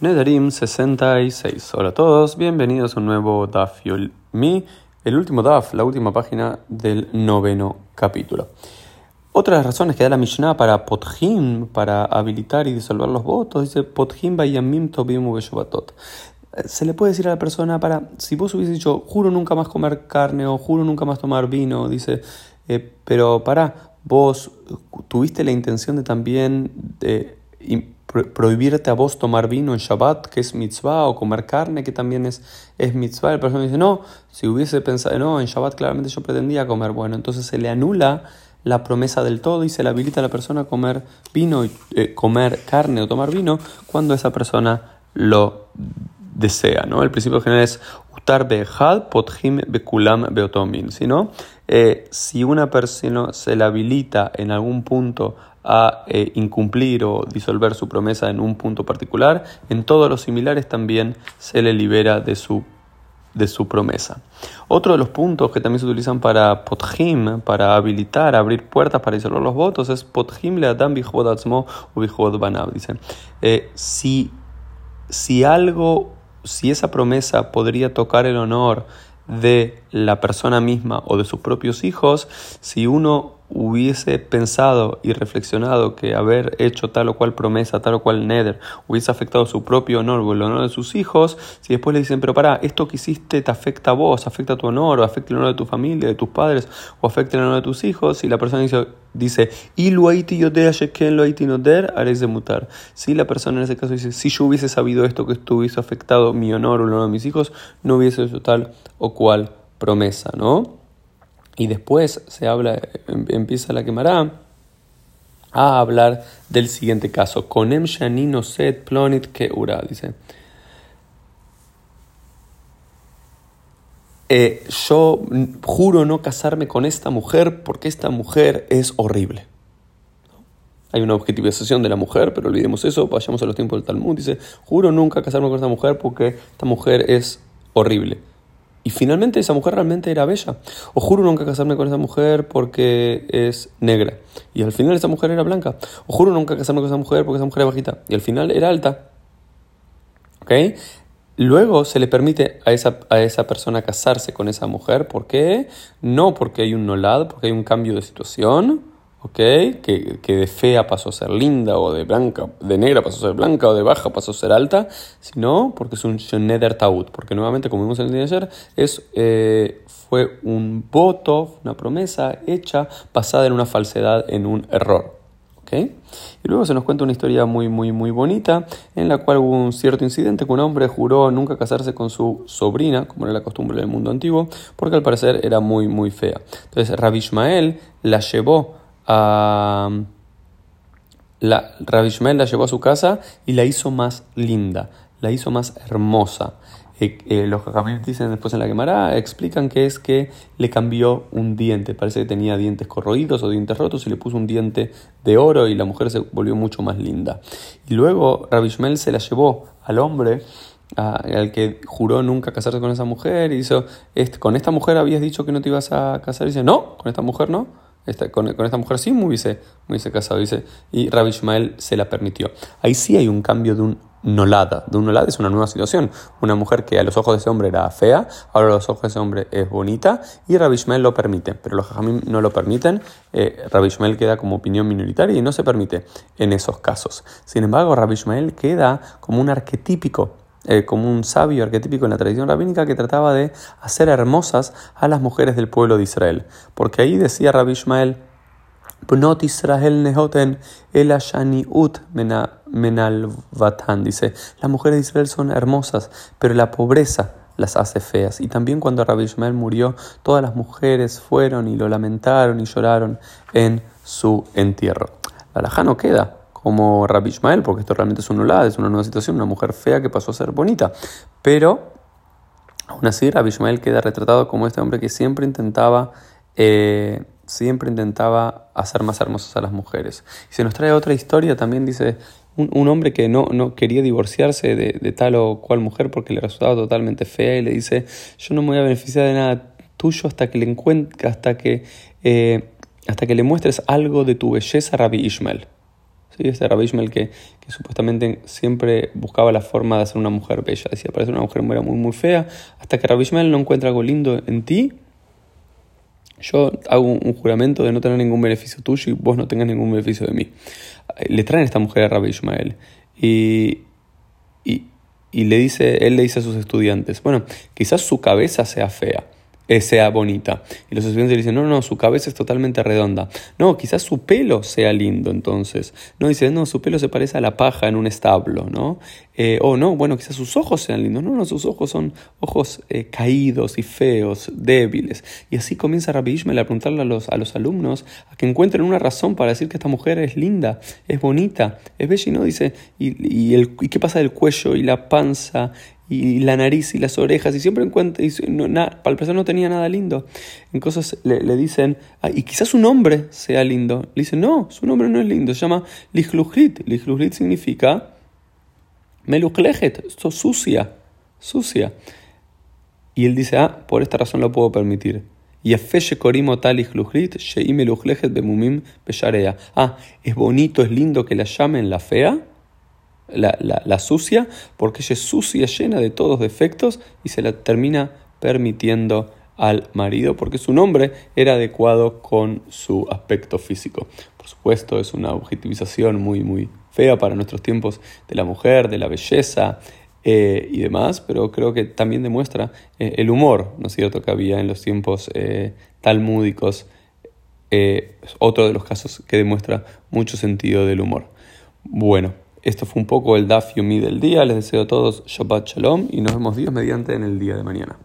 Nedarim 66. Hola a todos, bienvenidos a un nuevo Daf Mi, el último Daf, la última página del noveno capítulo. Otra de las razones que da la Mishnah para Potjim, para habilitar y disolver los votos, dice Potjim Bayamim Tobim Se le puede decir a la persona para, si vos hubiese dicho, juro nunca más comer carne o juro nunca más tomar vino, dice, eh, pero para, vos tuviste la intención de también de prohibirte a vos tomar vino en Shabbat, que es mitzvah, o comer carne, que también es, es mitzvah. La persona dice, no, si hubiese pensado, no, en Shabbat claramente yo pretendía comer. Bueno, entonces se le anula la promesa del todo y se le habilita a la persona a comer vino, eh, comer carne o tomar vino cuando esa persona lo desea. ¿no? El principio general es utar pothim bekulam beotomin. Eh, si una persona se le habilita en algún punto a eh, incumplir o disolver su promesa en un punto particular, en todos los similares también se le libera de su, de su promesa. Otro de los puntos que también se utilizan para pothim, para habilitar, abrir puertas para disolver los votos, es pothim le adam u banav. Dice, eh, si, si algo, si esa promesa podría tocar el honor de la persona misma o de sus propios hijos, si uno hubiese pensado y reflexionado que haber hecho tal o cual promesa, tal o cual nether, hubiese afectado su propio honor o el honor de sus hijos, si después le dicen, pero para, esto que hiciste te afecta a vos, afecta a tu honor, o afecta el honor de tu familia, de tus padres, o afecta el honor de tus hijos, y la persona dice, dice de mutar. Si la persona en ese caso dice, si yo hubiese sabido esto que esto hubiese afectado mi honor o el honor de mis hijos, no hubiese hecho tal o cual promesa, ¿no? Y después se habla, em, empieza la quemará a hablar del siguiente caso. Conem shanino set plonit keura, dice. Eh, yo juro no casarme con esta mujer porque esta mujer es horrible. Hay una objetivización de la mujer, pero olvidemos eso, vayamos a los tiempos del Talmud. Dice, juro nunca casarme con esta mujer porque esta mujer es horrible. Y finalmente esa mujer realmente era bella. O juro nunca casarme con esa mujer porque es negra. Y al final esa mujer era blanca. O juro nunca casarme con esa mujer porque esa mujer es bajita. Y al final era alta. ¿Ok? Luego se le permite a esa, a esa persona casarse con esa mujer. ¿Por qué? No porque hay un nolad, porque hay un cambio de situación que, de fea pasó a ser linda, o de blanca, de negra pasó a ser blanca, o de baja pasó a ser alta, sino porque es un Sheneder Taut, porque nuevamente, como vimos en el día de ayer, es, eh, fue un voto, una promesa hecha basada en una falsedad, en un error. Y luego se nos cuenta una historia muy, muy, muy bonita, en la cual hubo un cierto incidente que un hombre juró nunca casarse con su sobrina, como era la costumbre del mundo antiguo, porque al parecer era muy, muy fea. Entonces Rabbi Ishmael la llevó la, Rabbi la llevó a su casa y la hizo más linda, la hizo más hermosa. Eh, eh, los jajamim dicen después en la quemará, explican que es que le cambió un diente. Parece que tenía dientes corroídos o dientes rotos y le puso un diente de oro y la mujer se volvió mucho más linda. Y luego Rabbi se la llevó al hombre al que juró nunca casarse con esa mujer y hizo, con esta mujer habías dicho que no te ibas a casar y dice, no, con esta mujer no con, esta mujer sí me hubiese, casado, dice, y Rabbi Ishmael se la permitió. Ahí sí hay un cambio de un nolada. De un nolada es una nueva situación. Una mujer que a los ojos de ese hombre era fea, ahora a los ojos de ese hombre es bonita, y Rabbi Ishmael lo permite, pero los jajamim no lo permiten. Eh, Rabbi Ishmael queda como opinión minoritaria y no se permite en esos casos. Sin embargo, Rabbi Ishmael queda como un arquetípico eh, como un sabio arquetípico en la tradición rabínica que trataba de hacer hermosas a las mujeres del pueblo de Israel. Porque ahí decía Rabbi Ishmael, Bnot Israel nehoten el ut menal vatan. Dice, las mujeres de Israel son hermosas, pero la pobreza las hace feas. Y también cuando Rabbi Ishmael murió, todas las mujeres fueron y lo lamentaron y lloraron en su entierro. La no queda, como Rabbi Ishmael, porque esto realmente es un nulad, es una nueva situación, una mujer fea que pasó a ser bonita. Pero aún así Rabbi Ishmael queda retratado como este hombre que siempre intentaba, eh, siempre intentaba hacer más hermosas a las mujeres. Y se nos trae otra historia, también dice un, hombre que no, no quería divorciarse de, tal o cual mujer porque le resultaba totalmente fea y le dice, yo no me voy a beneficiar de nada tuyo hasta que le encuentre, hasta que, eh, hasta que le muestres algo de tu belleza Rabbi Ishmael. ¿Sí? Este Rabbi Ishmael que, que, supuestamente siempre buscaba la forma de hacer una mujer bella. Decía, parece una mujer muy, muy fea, hasta que Rabbi Ishmael no encuentra algo lindo en ti. Yo hago un juramento de no tener ningún beneficio tuyo y vos no tengas ningún beneficio de mí. Le traen esta mujer a Rabbi Ishmael y, y, y le dice, él le dice a sus estudiantes, bueno, quizás su cabeza sea fea eh, sea bonita. Y los estudiantes dicen, no, no, su cabeza es totalmente redonda. No, quizás su pelo sea lindo entonces. No, dicen, no, su pelo se parece a la paja en un establo, ¿no? Eh, o no, bueno, quizás sus ojos sean lindos. No, no, sus ojos son ojos eh, caídos y feos, débiles. Y así comienza Rabbi Ishmael a preguntarle a los, a los alumnos a que encuentren una razón para decir que esta mujer es linda, es bonita, es bella y no dice, y, el, y qué pasa del cuello y la panza y la nariz y las orejas, y siempre encuentra, y no, para el persona no tenía nada lindo. Entonces le, le dicen, y quizás su nombre sea lindo. Le dicen, no, su nombre no es lindo, se llama Lijluchlit. Lijluchlit significa Meluchlejet, esto sucia, sucia. Y él dice, ah, por esta razón lo puedo permitir. Y Ah, es bonito, es lindo que la llamen la fea la, sucia, porque ella es sucia, llena de todos defectos y se la termina permitiendo al marido porque su nombre era adecuado con su aspecto físico. Por supuesto, es una objetivización muy, muy fea para nuestros tiempos de la mujer, de la belleza eh, y demás, pero creo que también demuestra eh, el humor, ¿no es cierto?, que había en los tiempos eh, talmúdicos. otro de los casos que demuestra mucho sentido del humor. Bueno, esto fue un poco el Daf Yomi del día. Les deseo a todos Shabbat Shalom y nos vemos Dios mediante en el día de mañana.